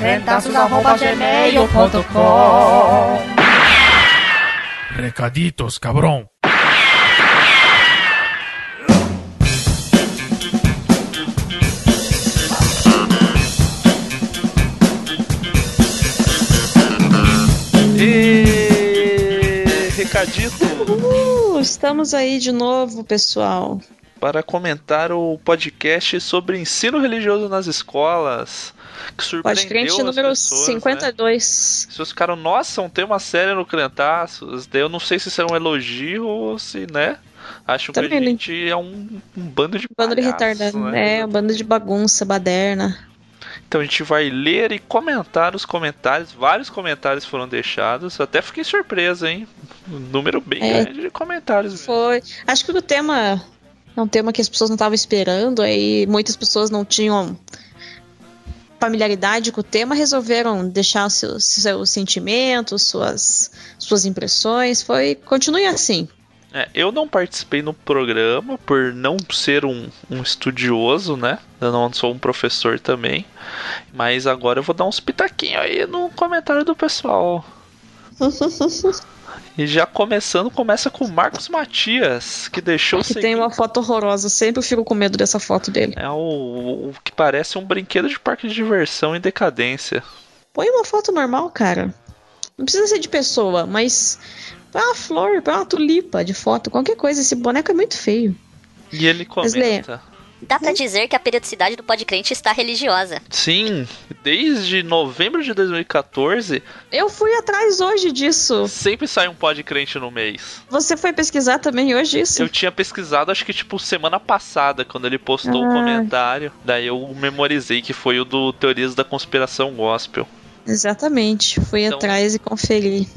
crentaços.gmail.com Recaditos, cabrão. E... Recadito. Uh, estamos aí de novo, pessoal. Para comentar o podcast sobre ensino religioso nas escolas. Que surpreendeu Podcast número pessoas, 52. Né? As pessoas ficaram, nossa, um tema sério no Crentaços. Eu não sei se isso era um elogio ou se, né? Acham que a Também, né? gente é um, um bando de Bando de retardado. né? É, um bando de bagunça, baderna. Então a gente vai ler e comentar os comentários. Vários comentários foram deixados. Eu até fiquei surpresa, hein? Um número bem É. grande de comentários. Foi. Acho que o tema é um tema que as pessoas não estavam esperando, aí muitas pessoas não tinham familiaridade com o tema, resolveram deixar seus, seus sentimentos, suas, suas impressões. Foi. Continue assim. É, eu não participei no programa por não ser um, um estudioso, né? Eu não sou um professor também. Mas agora eu vou dar uns pitaquinhos aí no comentário do pessoal. E já começando, começa com o Marcos Matias, que deixou o que tem uma foto horrorosa. Sempre fico com medo dessa foto dele. É o, o que parece um brinquedo de parque de diversão em decadência. Põe uma foto normal, cara. Não precisa ser de pessoa, mas põe uma flor, põe uma tulipa de foto, qualquer coisa. Esse boneco é muito feio. E ele comenta. Dá pra dizer que a periodicidade do podcrente está religiosa. Sim, desde novembro de 2014, Eu fui atrás hoje disso. sempre sai um podcrente no mês. Você foi pesquisar também hoje isso? Eu tinha pesquisado, acho que tipo semana passada, quando ele postou o Ah. comentário. Daí eu memorizei que foi o do Teorias da Conspiração Gospel. Exatamente. Fui Então- atrás e conferi.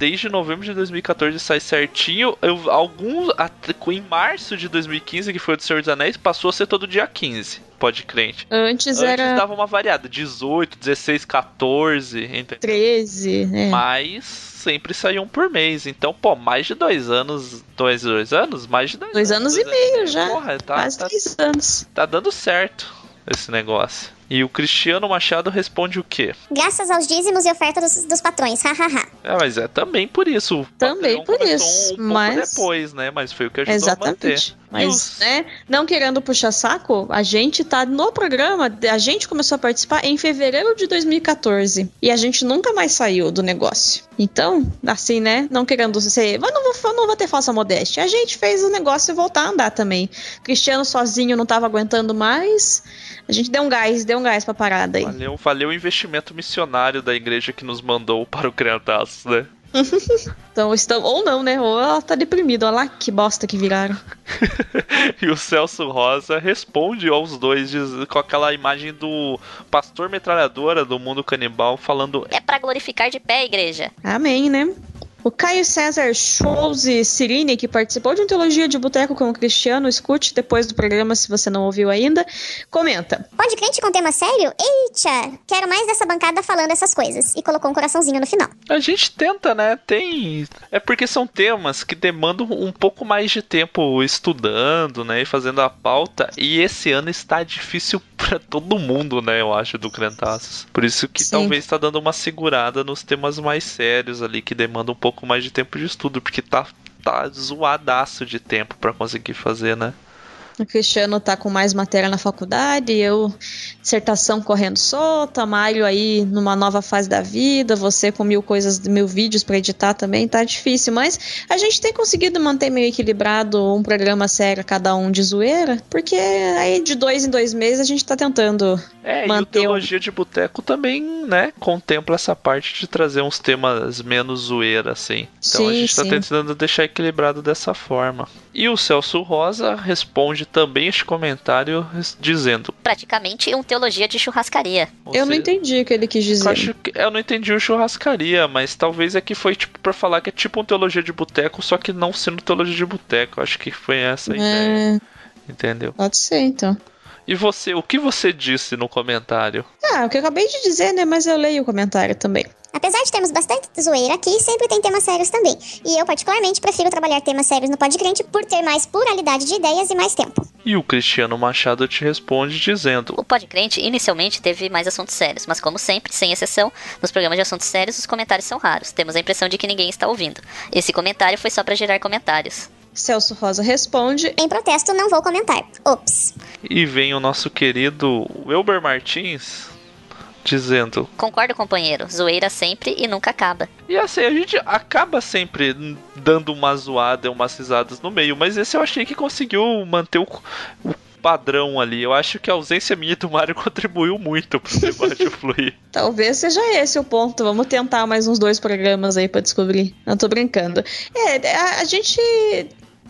Desde novembro de 2014 sai certinho. Eu, alguns, até- em março de 2015, que foi o do Senhor dos Anéis, passou a ser todo dia 15, pode crente. Antes, Antes era dava uma variada, 18, 16, 14, entendeu? 13, né? Mas sempre saiu um por mês. Então, pô, mais de dois anos. Dois, dois anos? Mais de dois, Dois anos e meio já. Porra, tá, Quase tá, três anos. tá dando certo esse negócio. E o Cristiano Machado responde o quê? Graças aos dízimos e ofertas dos, dos patrões, hahaha. É, mas é também por isso. O Também por isso, Um pouco mas- depois, né? Mas foi o que ajudou a manter. Mas, né, não querendo puxar saco, a gente tá no programa, a gente começou a participar em fevereiro de 2014. E a gente nunca mais saiu do negócio. Então, assim, né, não querendo ser. Mas não vou, não vou ter falsa modéstia. A gente fez o negócio voltar a andar também. Cristiano sozinho não tava aguentando mais. A gente deu um gás, deu um gás pra parada aí. Valeu, valeu o investimento missionário da igreja que nos mandou para o Criantaços, né? Então, estão, ou não, né? Ou ela tá deprimida. Olha lá que bosta que viraram. E o Celso Rosa responde aos dois diz- com aquela imagem do pastor metralhadora do mundo canibal falando É pra glorificar de pé, igreja. Amém, né? O Caio César Scholze Cirini, que participou de um Teologia de Boteco com o Cristiano, escute depois do programa se você não ouviu ainda, comenta. Pode crente com tema sério? Eita, quero mais dessa bancada falando essas coisas. E colocou um coraçãozinho no final. A gente tenta, né? Tem. É porque são temas que demandam um pouco mais de tempo estudando, né? E fazendo a pauta. E esse ano está difícil pra todo mundo, né? Eu acho, do Crentaços. Por isso que Sim. talvez tá dando uma segurada nos temas mais sérios ali, que demandam um pouco mais de tempo de estudo, porque tá. Tá zoadaço de tempo pra conseguir fazer, né? O Cristiano tá com mais matéria na faculdade, eu dissertação correndo solta, Mário aí numa nova fase da vida, você com mil coisas, mil vídeos pra editar também, tá difícil, mas a gente tem conseguido manter meio equilibrado um programa sério cada um de zoeira, porque aí de dois em dois meses a gente tá tentando É, e o manter o Teologia de Boteco também, né, contempla essa parte de trazer uns temas menos zoeira, assim. Então a Sim, gente tá sim. tentando deixar equilibrado dessa forma. E o Celso Rosa responde também este comentário dizendo. Praticamente um teologia de churrascaria. Ou Eu não entendi o que ele quis eu, dizer. acho que- eu não entendi o churrascaria, mas talvez aqui foi tipo pra falar que é tipo um teologia de boteco, só que não sendo teologia de boteco. Acho que foi essa a ideia, É, entendeu? pode ser, então. E você, o que você disse no comentário? Ah, o que eu acabei de dizer, né? Mas eu leio o comentário também. Apesar de termos bastante zoeira aqui, sempre tem temas sérios também. E eu, particularmente, prefiro trabalhar temas sérios no Podcrente por ter mais pluralidade de ideias e mais tempo. E o Cristiano Machado te responde dizendo: O Podcrente inicialmente teve mais assuntos sérios, mas como sempre, sem exceção, nos programas de assuntos sérios os comentários são raros. Temos a impressão de que ninguém está ouvindo. Esse comentário foi só para gerar comentários. Celso Rosa responde. Em protesto, não vou comentar. Ops. E vem o nosso querido Wilber Martins dizendo: Concordo, companheiro. Zoeira sempre e nunca acaba. E assim, a gente acaba sempre dando uma zoada, umas risadas no meio, mas esse eu achei que conseguiu manter o, o padrão ali. Eu acho que a ausência minha do Mario contribuiu muito pro debate fluir. Talvez seja esse o ponto. Vamos tentar mais uns dois programas aí pra descobrir. Não tô brincando. É, a, a gente.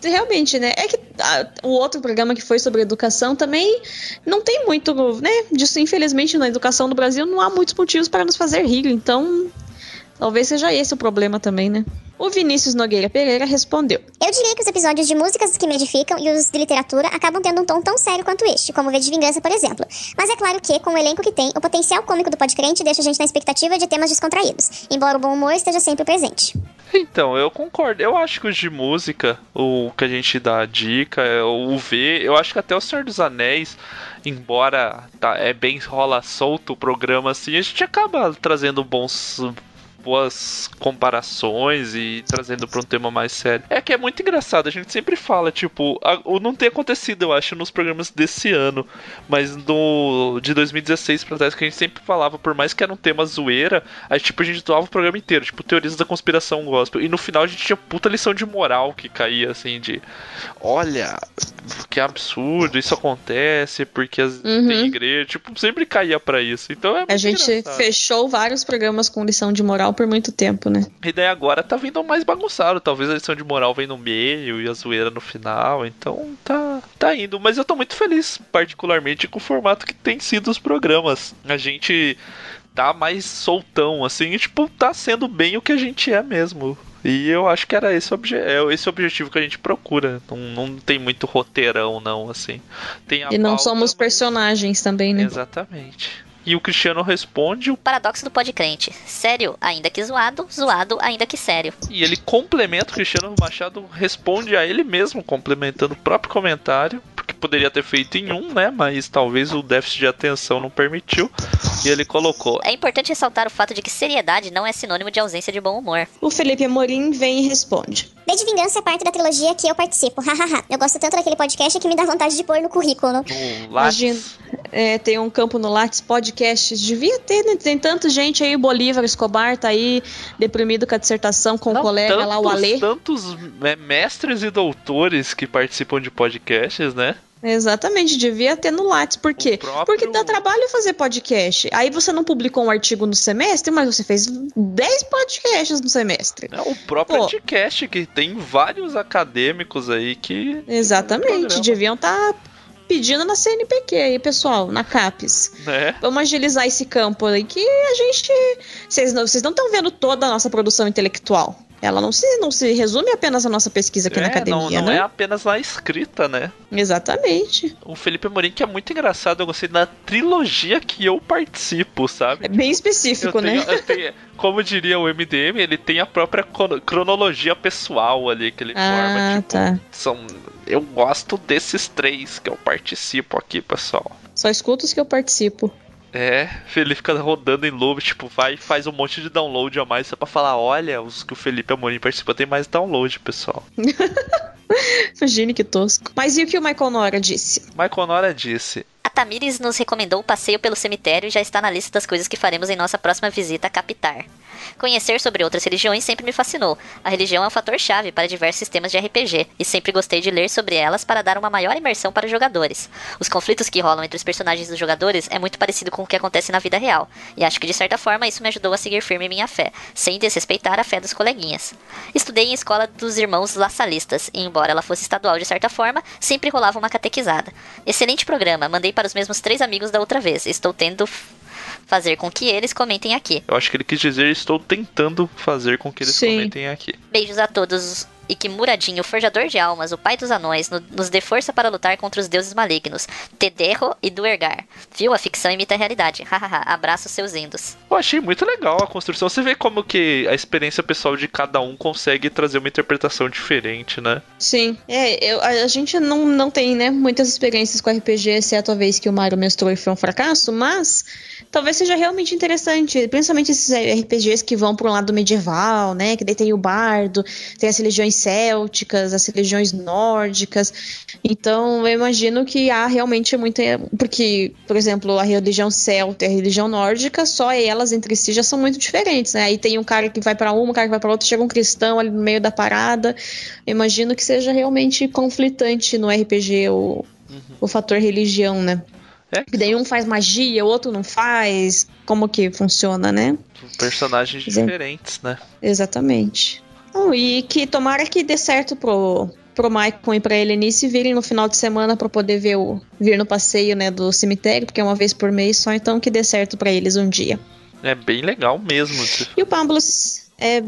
Realmente, né? É que ah, o outro programa que foi sobre educação também não tem muito, né? Disso, infelizmente, na educação do Brasil não há muitos motivos para nos fazer rir. Então, talvez seja esse o problema também, né? O Vinícius Nogueira Pereira respondeu. Eu diria que os episódios de músicas que me edificam e os de literatura acabam tendo um tom tão sério quanto este, como o V de Vingança, por exemplo. Mas é claro que, com o elenco que tem, o potencial cômico do Podcrente deixa a gente na expectativa de temas descontraídos, embora o bom humor esteja sempre presente. Então, eu concordo. Eu acho que os de música, o que a gente dá a dica, é o V, eu acho que até o Senhor dos Anéis, embora tá, é bem rola solto o programa assim, a gente acaba trazendo bons boas comparações e trazendo para um tema mais sério. É que é muito engraçado, a gente sempre fala, tipo, a- o não tem acontecido, eu acho, nos programas desse ano, mas no de 2016 pra trás que a gente sempre falava, por mais que era um tema zoeira, aí tipo a gente doava o programa inteiro, tipo, teorias da conspiração gospel, e no final a gente tinha puta lição de moral que caía assim de, olha, que absurdo, isso acontece porque as, Uhum. tem igreja, tipo, sempre caía pra isso. Então é muito A gente engraçado. fechou vários programas com lição de moral por muito tempo, né? E daí agora tá vindo mais bagunçado. Talvez a lição de moral vem no meio e a zoeira no final. Então tá, tá indo. Mas eu tô muito feliz, particularmente, com o formato que tem sido os programas. A gente tá mais soltão, assim, e, tipo, tá sendo bem o que a gente é mesmo. E eu acho que era esse, obje é esse o objetivo que a gente procura. Não, não tem muito roteirão, não, assim. Tem E não pauta, somos mas- personagens também, né? Exatamente. E o Cristiano responde Paradoxo do Podcrente. Sério, ainda que zoado, zoado, ainda que sério. E ele complementa, o Cristiano Machado responde a ele mesmo, complementando o próprio comentário, porque poderia ter feito em um, né? Mas talvez o déficit de atenção não permitiu. E ele colocou: É importante ressaltar o fato de que seriedade não é sinônimo de ausência de bom humor. O Felipe Amorim vem e responde. De Vingança é parte da trilogia que eu participo, hahaha. eu gosto tanto daquele podcast que me dá vontade de pôr no currículo. Imagina. É, tem um campo no Lattes Podcasts. Devia ter, né? Tem tanta gente aí. Bolívar Escobar tá aí deprimido com a dissertação com Não, o colega lá, o tantos- Alê. Tantos é, mestres e doutores que participam de podcasts, né? Exatamente, devia ter no Lattes. Por quê? próprio- Porque dá trabalho fazer podcast. Aí você não publicou um artigo no semestre, mas você fez 10 podcasts no semestre. É o próprio Pô. podcast, que tem vários acadêmicos aí que. Exatamente, deviam estar pedindo na CNPq aí, pessoal, na CAPES. Né? Vamos agilizar esse campo aí que a gente. Vocês não estão vendo toda a nossa produção intelectual. Ela não se, não se resume apenas à nossa pesquisa aqui na É, academia, não, não né? é apenas na escrita, né? Exatamente. O Felipe Amorim, que é muito engraçado, eu gostei da trilogia que eu participo, sabe? É bem Eu específico, tenho, né? eu tenho- como diria o MDM, ele tem a própria crono- cronologia pessoal ali que ele Ah, forma. Tipo, tá. são, eu gosto desses três que eu participo aqui, pessoal. Só escuto os que eu participo. É, ele fica rodando em loop, tipo, vai e faz um monte de download a mais só pra falar, olha, os que o Felipe Amorim participa tem mais download, pessoal. Imagine que tosco. Mas e o que o Michael Nora disse? Michael Nora disse: A Tamires nos recomendou o passeio pelo cemitério e já está na lista das coisas que faremos em nossa próxima visita a Capitar. Conhecer sobre outras religiões sempre me fascinou. A religião é um fator chave para diversos sistemas de RPG, e sempre gostei de ler sobre elas para dar uma maior imersão para os jogadores. Os conflitos que rolam entre os personagens dos jogadores é muito parecido com o que acontece na vida real, e acho que de certa forma isso me ajudou a seguir firme minha fé, sem desrespeitar a fé dos coleguinhas. Estudei em escola dos irmãos laçalistas, e embora ela fosse estadual de certa forma, sempre rolava uma catequizada. Excelente programa, mandei para os mesmos três amigos da outra vez. Estou tendo fazer com que eles comentem aqui. Eu acho que ele quis dizer estou tentando fazer com que eles Sim. comentem aqui. Beijos a todos e que Muradinho, forjador de almas, o pai dos anões, no- nos dê força para lutar contra os deuses malignos, Tederro e Duergar. Viu? A ficção imita a realidade. Hahaha. Abraço seus indos. Eu achei muito legal a construção. Você vê como que a experiência pessoal de cada um consegue trazer uma interpretação diferente, né? Sim, é, eu- a, a gente não, não tem, né, muitas experiências com RPG, exceto a vez que o Mario mestrou e foi um fracasso, mas talvez seja realmente interessante, principalmente esses RPGs que vão para um lado medieval, né, que daí tem o bardo, tem as religiões célticas, as religiões nórdicas, então eu imagino que há realmente muita, porque, por exemplo, a religião celta e a religião nórdica, só elas entre si já são muito diferentes, né, aí tem um cara que vai para uma, um cara que vai para outra, chega um cristão ali no meio da parada, eu imagino que seja realmente conflitante no RPG o, o fator religião, né? É, Que daí um faz magia, o outro não faz. Como que funciona, né? personagens Sim. diferentes, né? Exatamente. E que tomara que dê certo pro, pro Maicon e pra Helenice virem no final de semana pra poder ver o vir no passeio, né, do cemitério, porque é uma vez por mês só, então que dê certo pra eles um dia. É bem legal mesmo. E o Pablo é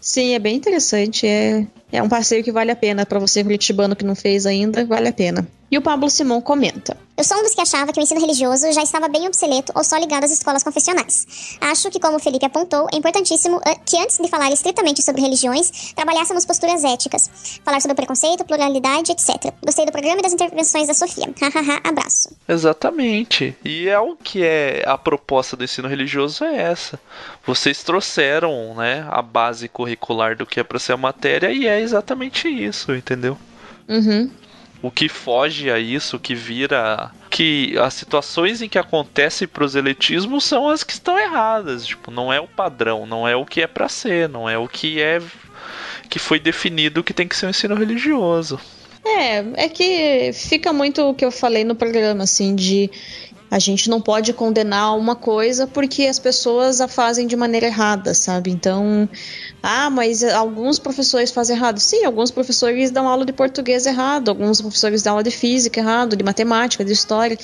sim, é bem interessante, é é um passeio que vale a pena pra você curitibano que não fez ainda, vale a pena. E o Pablo Simão comenta: Eu sou um dos que achava que o ensino religioso já estava bem obsoleto ou só ligado às escolas confessionais. Acho que, como o Felipe apontou, é importantíssimo eh, que antes de falar estritamente sobre religiões, trabalhássemos posturas éticas. Falar sobre preconceito, pluralidade, etc. Gostei do programa e das intervenções da Sofia. Hahaha, abraço. Exatamente. E é o que é a proposta do ensino religioso é essa. Vocês trouxeram, né, a base curricular do que é para ser a matéria e é exatamente isso, entendeu? Uhum. O que foge a isso, o que vira que as situações em que acontece proselitismo são as que estão erradas, tipo, não é o padrão, não é o que é para ser, não é o que é que foi definido que tem que ser o ensino religioso. É, é que fica muito o que eu falei no programa, assim, de a gente não pode condenar uma coisa porque as pessoas a fazem de maneira errada, sabe? Então, ah, mas alguns professores fazem errado. Sim, alguns professores dão aula de português errado, alguns professores dão aula de física errado, de matemática, de história.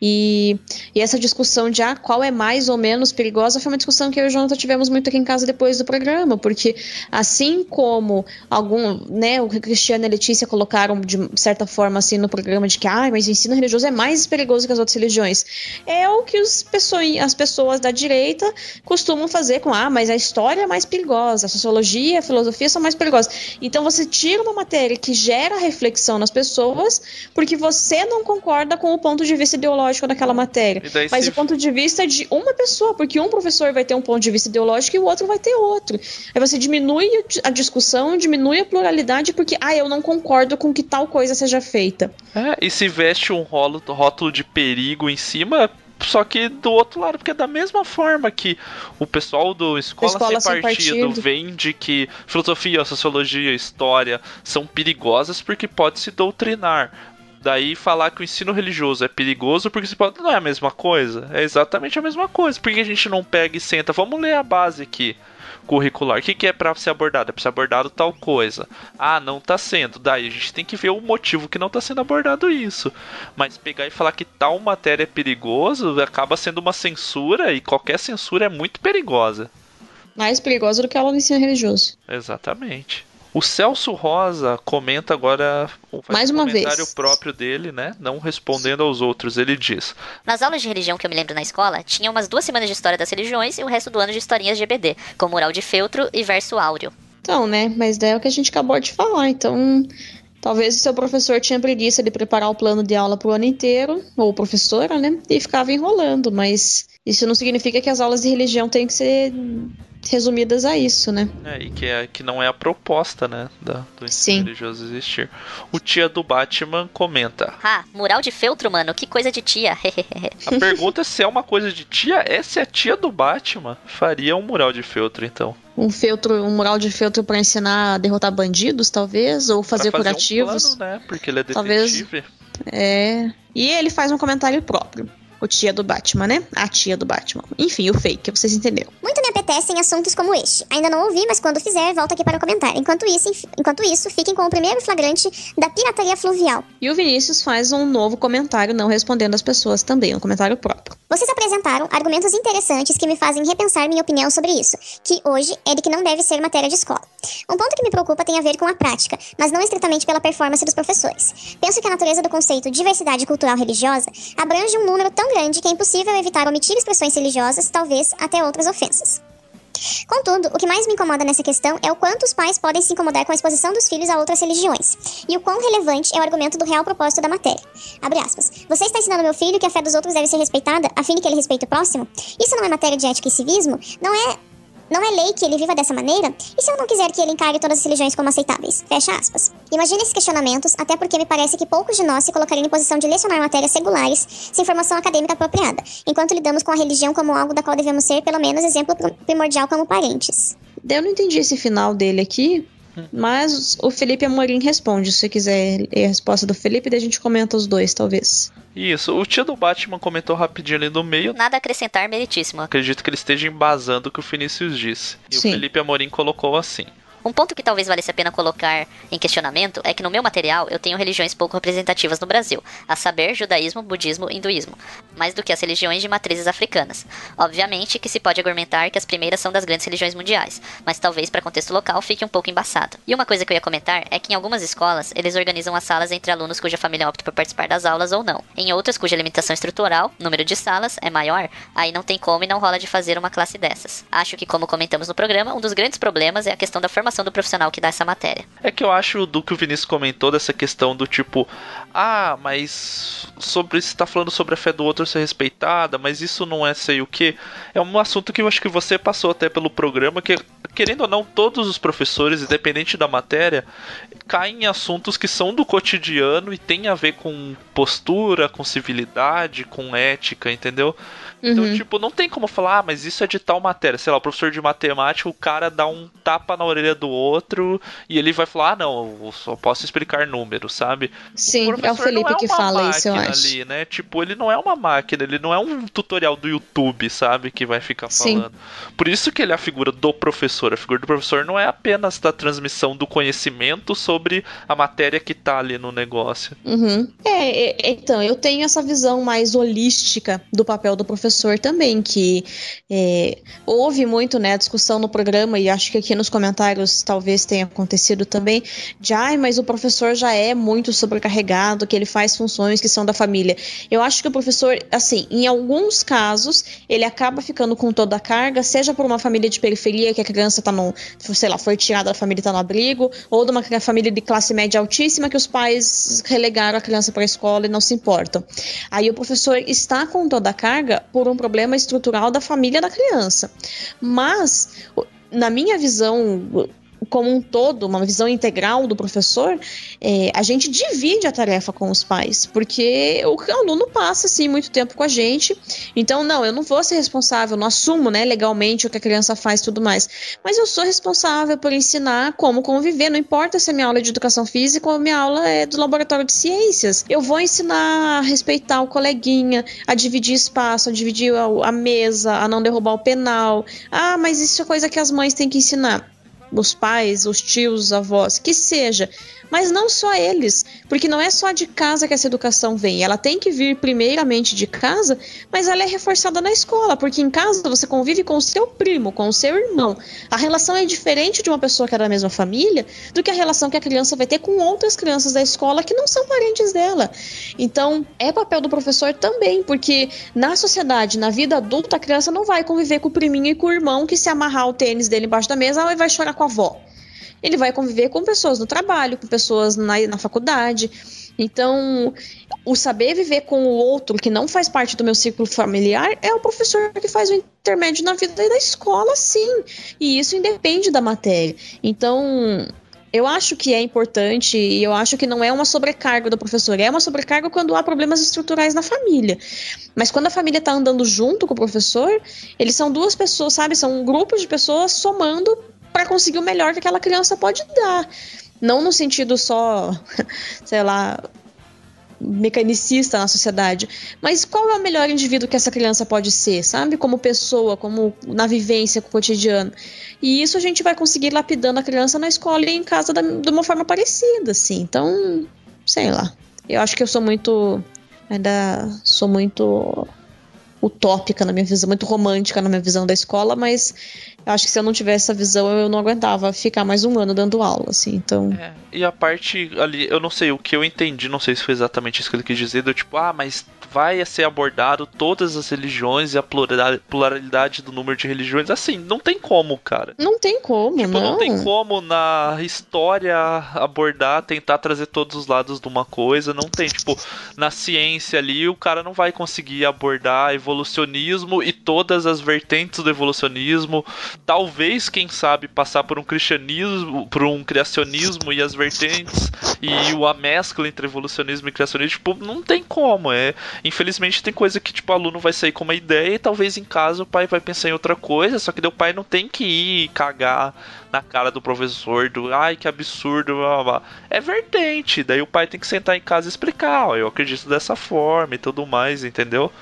E, e essa discussão de ah, qual é mais ou menos perigosa foi uma discussão que eu e o Jonathan tivemos muito aqui em casa depois do programa, porque assim como algum, né, o Cristiano e a Letícia colocaram de certa forma assim no programa de que ah, mas o ensino religioso é mais perigoso que as outras religiões. É o que os pessoas, as pessoas da direita costumam fazer com ah, mas a história é mais perigosa, sociologia, a filosofia são mais perigosas. Então você tira uma matéria que gera reflexão nas pessoas porque você não concorda com o ponto de vista ideológico daquela matéria. Mas se- o ponto de vista de uma pessoa, porque um professor vai ter um ponto de vista ideológico e o outro vai ter outro. Aí você diminui a discussão, diminui a pluralidade porque, ah, eu não concordo com que tal coisa seja feita. É, e se veste um rótulo de perigo em cima, só que do outro lado, porque é da mesma forma que o pessoal do Escola, Escola Sem, Sem partido, Partido. vende que filosofia, sociologia, história são perigosas porque pode se doutrinar. Daí falar que o ensino religioso é perigoso porque se pode. Não é a mesma coisa? É exatamente a mesma coisa. Por que a gente não pega e senta? Vamos ler a base aqui curricular. O que, que é pra ser abordado? É pra ser abordado tal coisa. Ah, não tá sendo. Daí a gente tem que ver o motivo que não tá sendo abordado isso. Mas pegar e falar que tal matéria é perigoso acaba sendo uma censura e qualquer censura é muito perigosa. Mais perigosa do que a aula de ensino religioso. Exatamente. O Celso Rosa comenta agora Mais um uma comentário vez. próprio dele, né? Não respondendo aos outros. Ele diz: Nas aulas de religião que eu me lembro na escola, tinha umas duas semanas de história das religiões e o resto do ano de historinhas de EBD, com mural de feltro e verso áureo. Então, né? Mas daí é o que a gente acabou de falar. Então, talvez o seu professor tinha preguiça de preparar o plano de aula pro ano inteiro, ou professora, né? E ficava enrolando. Mas isso não significa que as aulas de religião têm que ser resumidas a isso, né? É, e que, é, que não é a proposta, né, da, do ensino Sim. religioso existir. O tia do Batman comenta. Ah, mural de feltro, mano, que coisa de tia. A pergunta é se é uma coisa de tia, é se a tia do Batman faria um mural de feltro, então. Um feltro, um mural de feltro pra ensinar a derrotar bandidos, talvez, ou fazer, fazer curativos. Um plano, né? Porque ele é Talvez- detetive. É. E ele faz um comentário próprio. O tia do Batman, né? A tia do Batman. Enfim, o fake, vocês entenderam. Muito me apetecem assuntos como este. Ainda não ouvi, mas quando fizer, volto aqui para comentar. Enquanto isso, enquanto isso, fiquem com o primeiro flagrante da pirataria fluvial. E o Vinícius faz um novo comentário, não respondendo as pessoas também, um comentário próprio. Vocês apresentaram argumentos interessantes que me fazem repensar minha opinião sobre isso, que hoje é de que não deve ser matéria de escola. Um ponto que me preocupa tem a ver com a prática, mas não estritamente pela performance dos professores. Penso que a natureza do conceito diversidade cultural religiosa abrange um número tão grande que é impossível evitar omitir expressões religiosas, talvez até outras ofensas. Contudo, o que mais me incomoda nessa questão é o quanto os pais podem se incomodar com a exposição dos filhos a outras religiões, e o quão relevante é o argumento do real propósito da matéria. Abre aspas. Você está ensinando meu filho que a fé dos outros deve ser respeitada, a fim de que ele respeite o próximo? Isso não é matéria de ética e civismo? Não é não é lei que ele viva dessa maneira? E se eu não quiser que ele encare todas as religiões como aceitáveis? Fecha aspas. Imagine esses questionamentos, até porque me parece que poucos de nós se colocariam em posição de lecionar matérias regulares sem formação acadêmica apropriada, enquanto lidamos com a religião como algo da qual devemos ser, pelo menos, exemplo pr- primordial como parentes. Eu não entendi esse final dele aqui, mas o Felipe Amorim responde. Se você quiser ler a resposta do Felipe, daí a gente comenta os dois, talvez. Isso, o tia do Batman comentou rapidinho ali no meio. Nada a acrescentar, meritíssimo. Acredito que ele esteja embasando o que o Vinícius disse. E Sim. o Felipe Amorim colocou assim. Um ponto que talvez valesse a pena colocar em questionamento é que no meu material eu tenho religiões pouco representativas no Brasil, a saber, judaísmo, budismo e hinduísmo, mais do que as religiões de matrizes africanas. Obviamente que se pode argumentar que as primeiras são das grandes religiões mundiais, mas talvez para contexto local fique um pouco embaçado. E uma coisa que eu ia comentar é que em algumas escolas eles organizam as salas entre alunos cuja família opta por participar das aulas ou não. Em outras cuja limitação estrutural, número de salas, é maior, aí não tem como e não rola de fazer uma classe dessas. Acho que, como comentamos no programa, um dos grandes problemas é a questão da formação do profissional que dá essa matéria. É que eu acho do que o Vinícius comentou dessa questão do tipo, ah, mas sobre se tá falando sobre a fé do outro ser respeitada, mas isso não é sei o que. É um assunto que eu acho que você passou até pelo programa, que querendo ou não, todos os professores, independente da matéria, caem em assuntos que são do cotidiano e tem a ver com postura, com civilidade, com ética, entendeu? Então, Uhum. tipo, não tem como falar, ah, mas isso é de tal matéria. Sei lá, o professor de matemática, o cara dá um tapa na orelha do outro e ele vai falar, ah, não, eu só posso explicar números, sabe? Sim, é o professor Felipe é que fala isso, eu acho. Ali, né? Tipo, ele não é uma máquina, ele não é um tutorial do YouTube, sabe? Que vai ficar Sim. falando. Por isso que ele é a figura do professor. A figura do professor não é apenas da transmissão do conhecimento sobre a matéria que tá ali no negócio. Uhum. É, é, então, eu tenho essa visão mais holística do papel do professor também, que é, houve muito, né, discussão no programa, e acho que aqui nos comentários talvez tenha acontecido também, de, ai, mas o professor já é muito sobrecarregado, que ele faz funções que são da família. Eu acho que o professor, assim, em alguns casos, ele acaba ficando com toda a carga, seja por uma família de periferia, que a criança tá no, sei lá, foi tirada da família e tá no abrigo, ou de uma família de classe média altíssima que os pais relegaram a criança para a escola e não se importam. Aí o professor está com toda a carga por um problema estrutural da família da criança. Mas, na minha visão como um todo, uma visão integral do professor, é, a gente divide a tarefa com os pais, porque o aluno passa assim muito tempo com a gente. Então, não, eu não vou ser responsável, não assumo, né, legalmente o que a criança faz tudo mais. Mas eu sou responsável por ensinar como conviver, não importa se a minha aula é de educação física ou minha aula é do laboratório de ciências. Eu vou ensinar a respeitar o coleguinha, a dividir espaço, a dividir a, a mesa, a não derrubar o penal. Ah, mas isso é coisa que as mães têm que ensinar os pais, os tios, os avós, que seja, mas não só eles, porque não é só de casa que essa educação vem, ela tem que vir primeiramente de casa, mas ela é reforçada na escola, porque em casa você convive com o seu primo, com o seu irmão. A relação é diferente de uma pessoa que é da mesma família do que a relação que a criança vai ter com outras crianças da escola que não são parentes dela. Então, é papel do professor também, porque na sociedade, na vida adulta, a criança não vai conviver com o priminho e com o irmão que se amarrar o tênis dele embaixo da mesa ela vai chorar com a avó. Ele vai conviver com pessoas no trabalho, com pessoas na, na faculdade. Então, o saber viver com o outro que não faz parte do meu círculo familiar é o professor que faz o intermédio na vida da escola, sim. E isso independe da matéria. Então, eu acho que é importante e eu acho que não é uma sobrecarga do professor, é uma sobrecarga quando há problemas estruturais na família. Mas quando a família está andando junto com o professor, eles são duas pessoas, sabe? São um de pessoas somando para conseguir o melhor que aquela criança pode dar. Não no sentido só, sei lá, mecanicista na sociedade, mas qual é o melhor indivíduo que essa criança pode ser, sabe? Como pessoa, como na vivência cotidiana. E isso a gente vai conseguir lapidando a criança na escola e em casa da, de uma forma parecida, assim. Então, sei lá. Eu acho que eu sou muito. Ainda sou muito utópica na minha visão, muito romântica na minha visão da escola, mas acho que se eu não tivesse essa visão, eu não aguentava ficar mais um ano dando aula, assim, então... É, e a parte ali, eu não sei, o que eu entendi, não sei se foi exatamente isso que ele quis dizer, do tipo, ah, mas vai ser abordado todas as religiões e a pluralidade do número de religiões. Assim, não tem como, cara. Não tem como, tipo, não. não tem como na história abordar, tentar trazer todos os lados de uma coisa. Não tem, tipo, na ciência ali, o cara não vai conseguir abordar evolucionismo e todas as vertentes do evolucionismo. Talvez, quem sabe, passar por um cristianismo, por um criacionismo e as vertentes e a mescla entre evolucionismo e criacionismo, tipo, não tem como. É, Infelizmente tem coisa que tipo o aluno vai sair com uma ideia e talvez em casa o pai vai pensar em outra coisa, só que o pai não tem que ir cagar na cara do professor do ai que absurdo, blá, blá. é vertente. Daí o pai tem que sentar em casa e explicar, ó, eu acredito dessa forma e tudo mais, entendeu?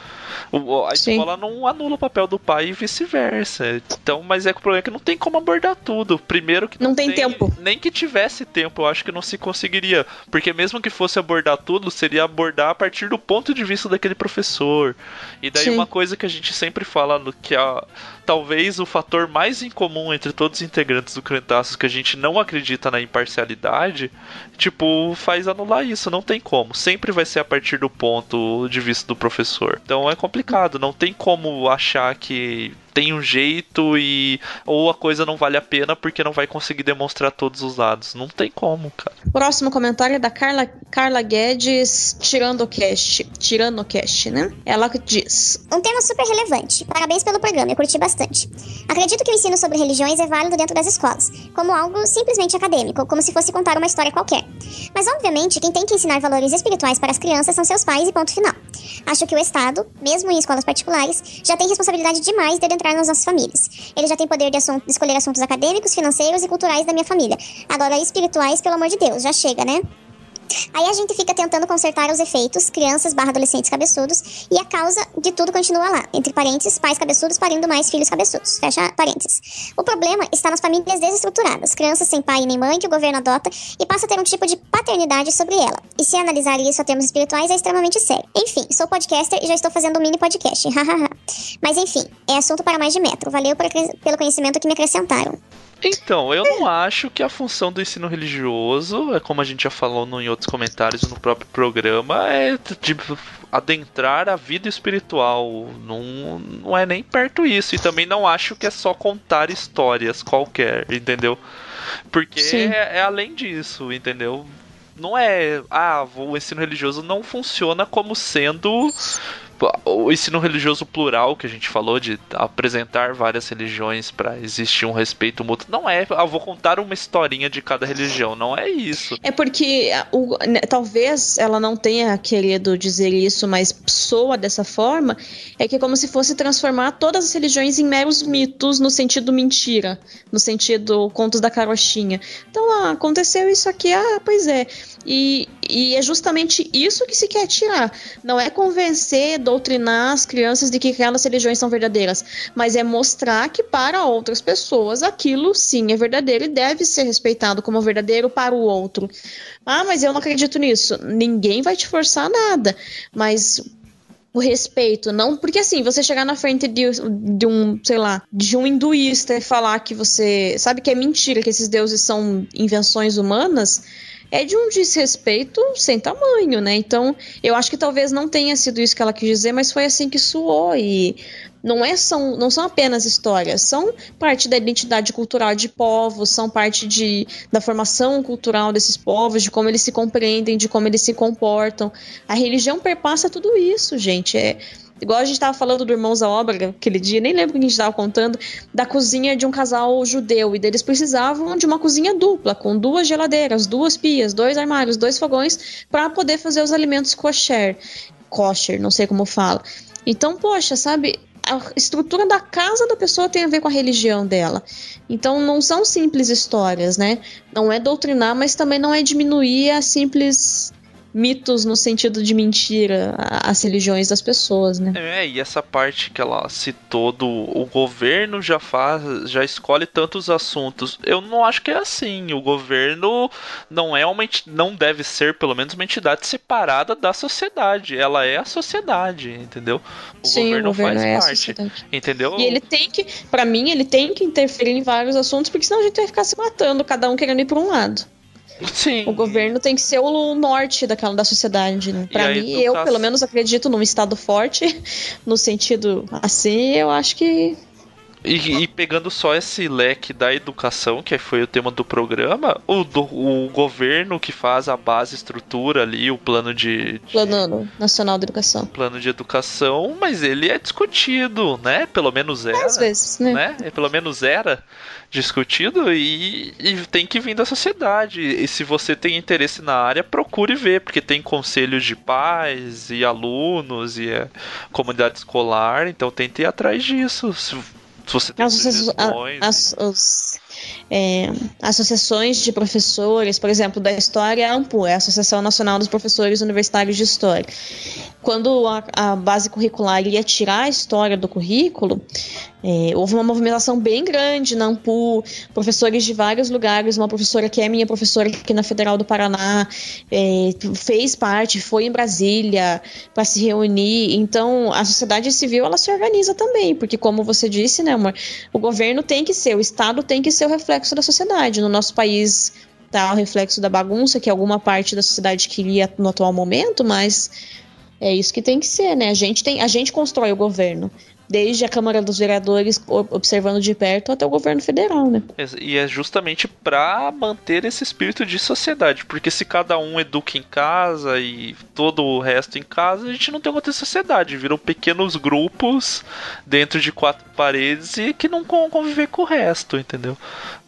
A Sim. escola não anula o papel do pai e vice-versa. Então, mas é que o problema é que não tem como abordar tudo. Primeiro que não, não tem, tem, tempo. Nem que tivesse tempo, eu acho que não se conseguiria. Porque mesmo que fosse abordar tudo, seria abordar a partir do ponto de vista daquele professor. E daí Sim. uma coisa que a gente sempre fala no que a talvez o fator mais incomum entre todos os integrantes do Crentaços que a gente não acredita na imparcialidade, tipo, faz anular isso, não tem como. Sempre vai ser a partir do ponto de vista do professor. Então é complicado, não tem como achar que tem um jeito e ou a coisa não vale a pena porque não vai conseguir demonstrar todos os lados. Não tem como, cara. Próximo comentário é da Carla, Carla Guedes, tirando o cast, tirando o cast, né? Ela diz: Um tema super relevante. Parabéns pelo programa, eu curti bastante. Acredito que o ensino sobre religiões é válido dentro das escolas, como algo simplesmente acadêmico, como se fosse contar uma história qualquer. Mas obviamente, quem tem que ensinar valores espirituais para as crianças são seus pais e ponto final. Acho que o Estado, mesmo em escolas particulares, já tem responsabilidade demais de adentrar entrar nas nossas famílias. Ele já tem poder de, assunto, de escolher assuntos acadêmicos, financeiros e culturais da minha família. Agora, espirituais, pelo amor de Deus, já chega, né? Aí a gente fica tentando consertar os efeitos, crianças barra adolescentes cabeçudos, e a causa de tudo continua lá. Entre parênteses, pais cabeçudos parindo mais filhos cabeçudos. Fecha parênteses. O problema está nas famílias desestruturadas, crianças sem pai nem mãe que o governo adota e passa a ter um tipo de paternidade sobre ela. E se analisar isso a termos espirituais é extremamente sério. Enfim, sou podcaster e já estou fazendo um mini podcast. Mas enfim, é assunto para mais de metro. Valeu pelo conhecimento que me acrescentaram. Então, eu não acho que a função do ensino religioso, é como a gente já falou no, em outros comentários no próprio programa, é de adentrar a vida espiritual. Não, não é nem perto isso. E também não acho que é só contar histórias qualquer, entendeu? Porque é, é além disso, entendeu? Não é. Ah, o ensino religioso não funciona como sendo o ensino religioso plural que a gente falou de apresentar várias religiões para existir um respeito mútuo não é. Ah, vou contar uma historinha de cada religião não é isso. É porque o, né, talvez ela não tenha querido dizer isso mas soa dessa forma é que é como se fosse transformar todas as religiões em meros mitos no sentido mentira no sentido contos da carochinha. Então ah, aconteceu isso aqui ah pois é. E, e é justamente isso que se quer tirar não é convencer doutrinar as crianças de que aquelas religiões são verdadeiras, mas é mostrar que para outras pessoas aquilo sim é verdadeiro e deve ser respeitado como verdadeiro para o outro. Ah, mas eu não acredito nisso. Ninguém vai te forçar nada, mas o respeito, não porque assim, você chegar na frente de, de, um, sei lá, de um hinduísta e falar que você sabe que é mentira, que esses deuses são invenções humanas, é de um desrespeito sem tamanho, né? Então, eu acho que talvez não tenha sido isso que ela quis dizer, mas foi assim que soou e não, é, são, não são apenas histórias, são parte da identidade cultural de povos, são parte de, da formação cultural desses povos, de como eles se compreendem, de como eles se comportam. A religião perpassa tudo isso, gente. É, Igual a gente estava falando do Irmãos à Obra aquele dia, nem lembro o que a gente estava contando, da cozinha de um casal judeu. E eles precisavam de uma cozinha dupla, com duas geladeiras, duas pias, dois armários, dois fogões, para poder fazer os alimentos kosher. Kosher, não sei como fala. Então, poxa, sabe, a estrutura da casa da pessoa tem a ver com a religião dela. Então não são simples histórias, né? Não é doutrinar, mas também não é diminuir a simples mitos no sentido de mentira as religiões das pessoas, né? É, e essa parte que ela citou do o governo já faz, já escolhe tantos assuntos. Eu não acho que é assim. O governo não é uma não deve ser pelo menos uma entidade separada da sociedade. Ela é a sociedade, entendeu? O Sim, governo, o governo faz é parte, entendeu? E ele tem que, para mim, ele tem que interferir em vários assuntos, porque senão a gente vai ficar se matando, cada um querendo ir para um lado. Sim. O governo tem que ser o norte daquela da sociedade. Né? Para mim, eu caso... pelo menos acredito num estado forte, no sentido assim, eu acho que e, e, pegando só esse leque da educação, que foi o tema do programa, o, do, o governo que faz a base, estrutura ali, o plano de, de. Plano Nacional de Educação. Plano de educação, mas ele é discutido, né? Pelo menos era. Às vezes, né? né? É, pelo menos era discutido e, e, tem que vir da sociedade. E se você tem interesse na área, procure ver, porque tem conselhos de pais e alunos e é, comunidade escolar, então tente ir atrás disso. Se, você tem as, as, as, é, associações de professores, por exemplo, da História, a AMPU, é a Associação Nacional dos Professores Universitários de História. Quando a, a base curricular ia tirar a história do currículo, é, houve uma movimentação bem grande na AMPU, professores de vários lugares, uma professora que é minha professora aqui na Federal do Paraná, é, fez parte, foi em Brasília para se reunir. Então, a sociedade civil ela se organiza também, porque como você disse, né, amor, o governo tem que ser, o Estado tem que ser o reflexo da sociedade. No nosso país tá o reflexo da bagunça que alguma parte da sociedade queria no atual momento, mas é isso que tem que ser, né? A gente tem, a gente constrói o governo desde a Câmara dos Vereadores observando de perto até o governo federal, né? E é justamente para manter esse espírito de sociedade, porque se cada um educa em casa e todo o resto em casa, a gente não tem outra sociedade, viram pequenos grupos dentro de quatro paredes e que não conviver com o resto, entendeu?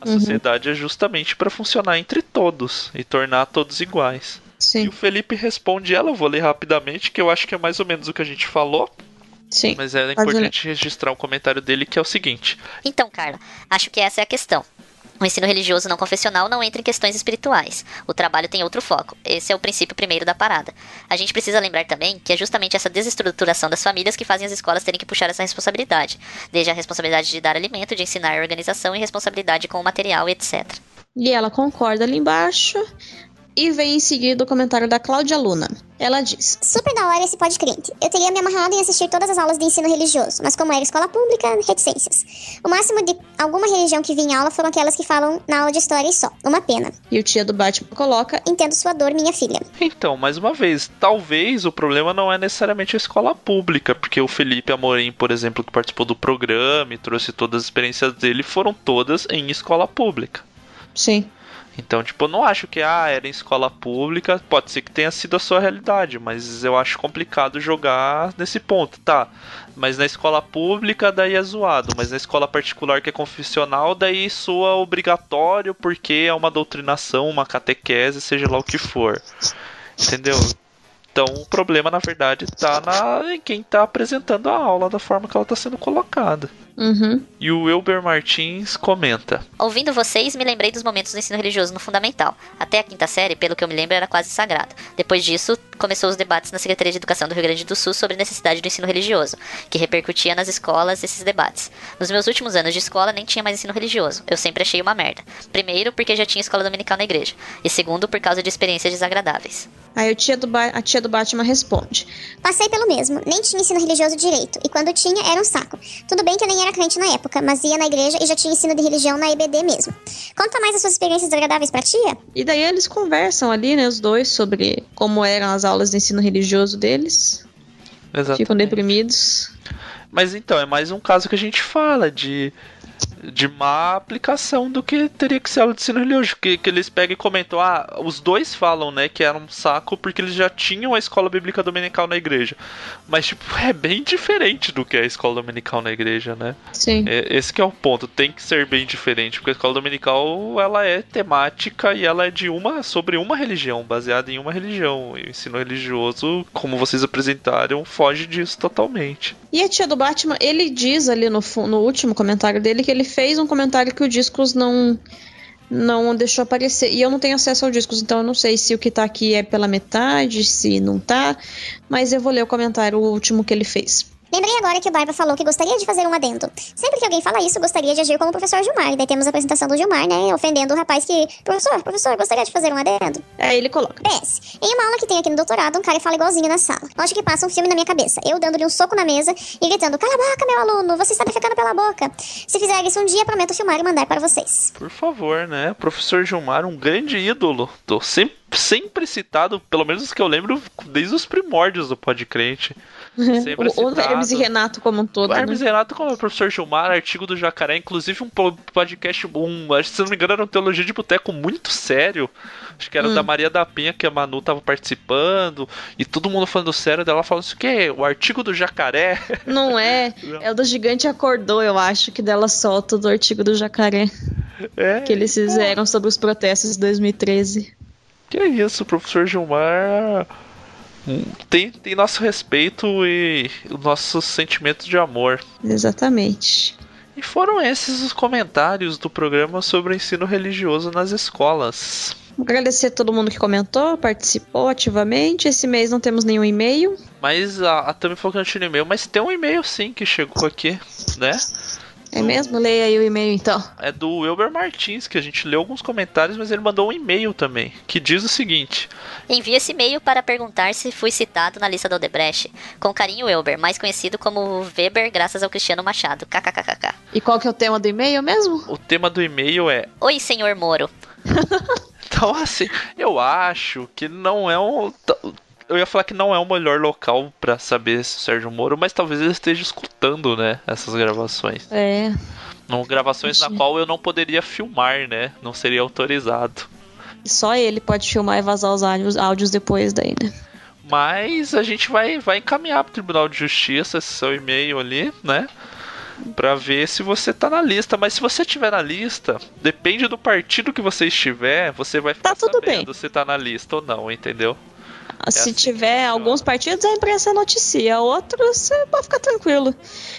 A uhum. sociedade é justamente para funcionar entre todos e tornar todos iguais. Sim. E o Felipe responde ela, eu vou ler rapidamente, que eu acho que é mais ou menos o que a gente falou. Sim. Mas é importante registrar um comentário dele que é o seguinte: Então, Carla, acho que essa é a questão. O ensino religioso não confessional não entra em questões espirituais. O trabalho tem outro foco. Esse é o princípio primeiro da parada. A gente precisa lembrar também que é justamente essa desestruturação das famílias que fazem as escolas terem que puxar essa responsabilidade. Desde a responsabilidade de dar alimento, de ensinar a organização e responsabilidade com o material, etc. E ela concorda ali embaixo. E vem em seguida o comentário da Cláudia Luna. Ela diz: Super da hora esse podcast. Eu teria me amarrado em assistir todas as aulas de ensino religioso, mas como era escola pública, reticências. O máximo de alguma religião que vi em aula foram aquelas que falam na aula de história e só. Uma pena. E o tia do Batman coloca: Entendo sua dor, minha filha. Então, mais uma vez, talvez o problema não é necessariamente a escola pública, porque o Felipe Amorim, por exemplo, que participou do programa e trouxe todas as experiências dele, foram todas em escola pública. Sim. Então, tipo, eu não acho que ah, era em escola pública, pode ser que tenha sido a sua realidade, mas eu acho complicado jogar nesse ponto, tá? Mas na escola pública daí é zoado, mas na escola particular que é confessional daí soa obrigatório porque é uma doutrinação, uma catequese, seja lá o que for. Entendeu? Então o problema, na verdade, está na, em quem está apresentando a aula da forma que ela está sendo colocada. Uhum. E o Wilber Martins comenta: Ouvindo vocês, me lembrei dos momentos do ensino religioso no fundamental. Até a quinta série, pelo que eu me lembro, era quase sagrado. Depois disso, começou os debates na Secretaria de Educação do Rio Grande do Sul sobre a necessidade do ensino religioso, que repercutia nas escolas esses debates. Nos meus últimos anos de escola, nem tinha mais ensino religioso. Eu sempre achei uma merda. Primeiro, porque já tinha escola dominical na igreja. E segundo, por causa de experiências desagradáveis. Aí a tia, do a tia do Batman responde: Passei pelo mesmo, nem tinha ensino religioso direito, e quando tinha era um saco. Tudo bem que eu nem era era crente na época, mas ia na igreja e já tinha ensino de religião na EBD mesmo. Conta mais as suas experiências desagradáveis pra tia? E daí eles conversam ali, né, os dois, sobre como eram as aulas de ensino religioso deles. Exatamente. Ficam deprimidos. Mas então, é mais um caso que a gente fala de de má aplicação do que teria que ser aula de ensino religioso. Que, que eles pegam e comentam, ah, os dois falam, né, que era um saco porque eles já tinham a escola bíblica dominical na igreja. Mas, tipo, é bem diferente do que é a escola dominical na igreja, né? Sim. É, esse que é o ponto, tem que ser bem diferente, porque a escola dominical, ela é temática e ela é de uma, sobre uma religião, baseada em uma religião. E o ensino religioso, como vocês apresentaram, foge disso totalmente. E a tia do Batman, ele diz ali no, no último comentário dele que ele fez um comentário que o Discos não não deixou aparecer. E eu não tenho acesso ao Discos, então eu não sei se o que tá aqui é pela metade, se não tá. Mas eu vou ler o comentário o último que ele fez. Lembrei agora que o Barba falou que gostaria de fazer um adendo. Sempre que alguém fala isso, gostaria de agir como o professor Gilmar. E daí temos a apresentação do Gilmar, né? Ofendendo o rapaz que. Professor, professor, gostaria de fazer um adendo. É, ele coloca. PS. Em uma aula que tem aqui no doutorado, um cara fala igualzinho na sala. Acho que passa um filme na minha cabeça. Eu dando-lhe um soco na mesa e gritando: Cala a boca, meu aluno, você está defecando pela boca. Se fizer isso um dia, prometo filmar e mandar para vocês. Por favor, né? Professor Gilmar, um grande ídolo. Tô sempre, sempre citado, pelo menos que eu lembro, desde os primórdios do Podcrente. Sempre o, o Hermes e Renato como um todo. O Hermes né? e Renato como o professor Gilmar, artigo do Jacaré, inclusive um podcast, um, acho que se não me engano era um Teologia de Boteco muito sério. Acho que era hum. da Maria da Penha que a Manu tava participando. E todo mundo falando sério dela falando assim: o que? O artigo do jacaré? Não é. É o do Gigante Acordou, eu acho, que dela solta do artigo do jacaré. É, que eles fizeram é. sobre os protestos de 2013. Que é isso, professor Gilmar tem, tem nosso respeito e o nosso sentimento de amor. Exatamente. E foram esses os comentários do programa sobre o ensino religioso nas escolas. Agradecer a todo mundo que comentou, participou ativamente. Esse mês não temos nenhum e-mail. Mas a, a Tami falou que não tinha e-mail, mas tem um e-mail sim que chegou aqui, né? É mesmo? Leia aí o e-mail então. É do Wilber Martins, que a gente leu alguns comentários, mas ele mandou um e-mail também, que diz o seguinte: Envie esse e-mail para perguntar se fui citado na lista do Odebrecht. Com carinho, Wilber, mais conhecido como Weber, graças ao Cristiano Machado. KKKKK. E qual que é o tema do e-mail mesmo? O tema do e-mail é: Oi, senhor Moro. então, assim, eu acho que não é um eu ia falar que não é o melhor local para saber se o Sérgio Moro, mas talvez ele esteja escutando, né, essas gravações. É. Não, gravações na qual eu não poderia filmar, né? Não seria autorizado. Só ele pode filmar e vazar os áudios, áudios depois daí, né? Mas a gente vai, vai encaminhar pro Tribunal de Justiça esse seu e-mail ali, né? Pra ver se você tá na lista. Mas se você tiver na lista, depende do partido que você estiver, você vai ficar tá tudo sabendo bem. se tá na lista ou não, entendeu? É Se assim tiver alguns partidos, a imprensa noticia. Outros, você pode ficar tranquilo.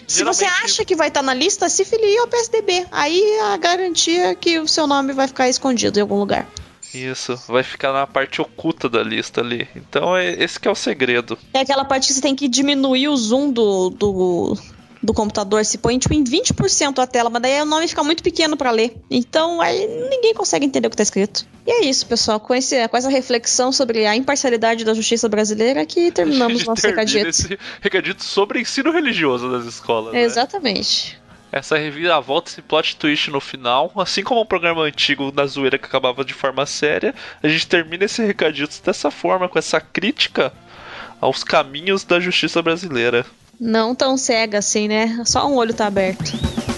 Geralmente... Se você acha que vai estar na lista, se filie ao PSDB. Aí a garantia é que o seu nome vai ficar escondido em algum lugar. Isso, vai ficar na parte oculta da lista ali. Então é esse que é o segredo. É aquela parte que você tem que diminuir o zoom do, do, do computador se põe tipo, em 20% a tela, mas daí o nome fica muito pequeno para ler. Então aí ninguém consegue entender o que tá escrito. E é isso, pessoal. Com, esse, com essa reflexão sobre a imparcialidade da justiça brasileira que terminamos nosso recadito. Esse recadito sobre ensino religioso das escolas. Né? Exatamente. Essa reviravolta, esse plot twist no final, assim como o um programa antigo da zoeira que acabava de forma séria, a gente termina esse recadito dessa forma, com essa crítica aos caminhos da justiça brasileira. Não tão cega assim, né? Só um olho tá aberto.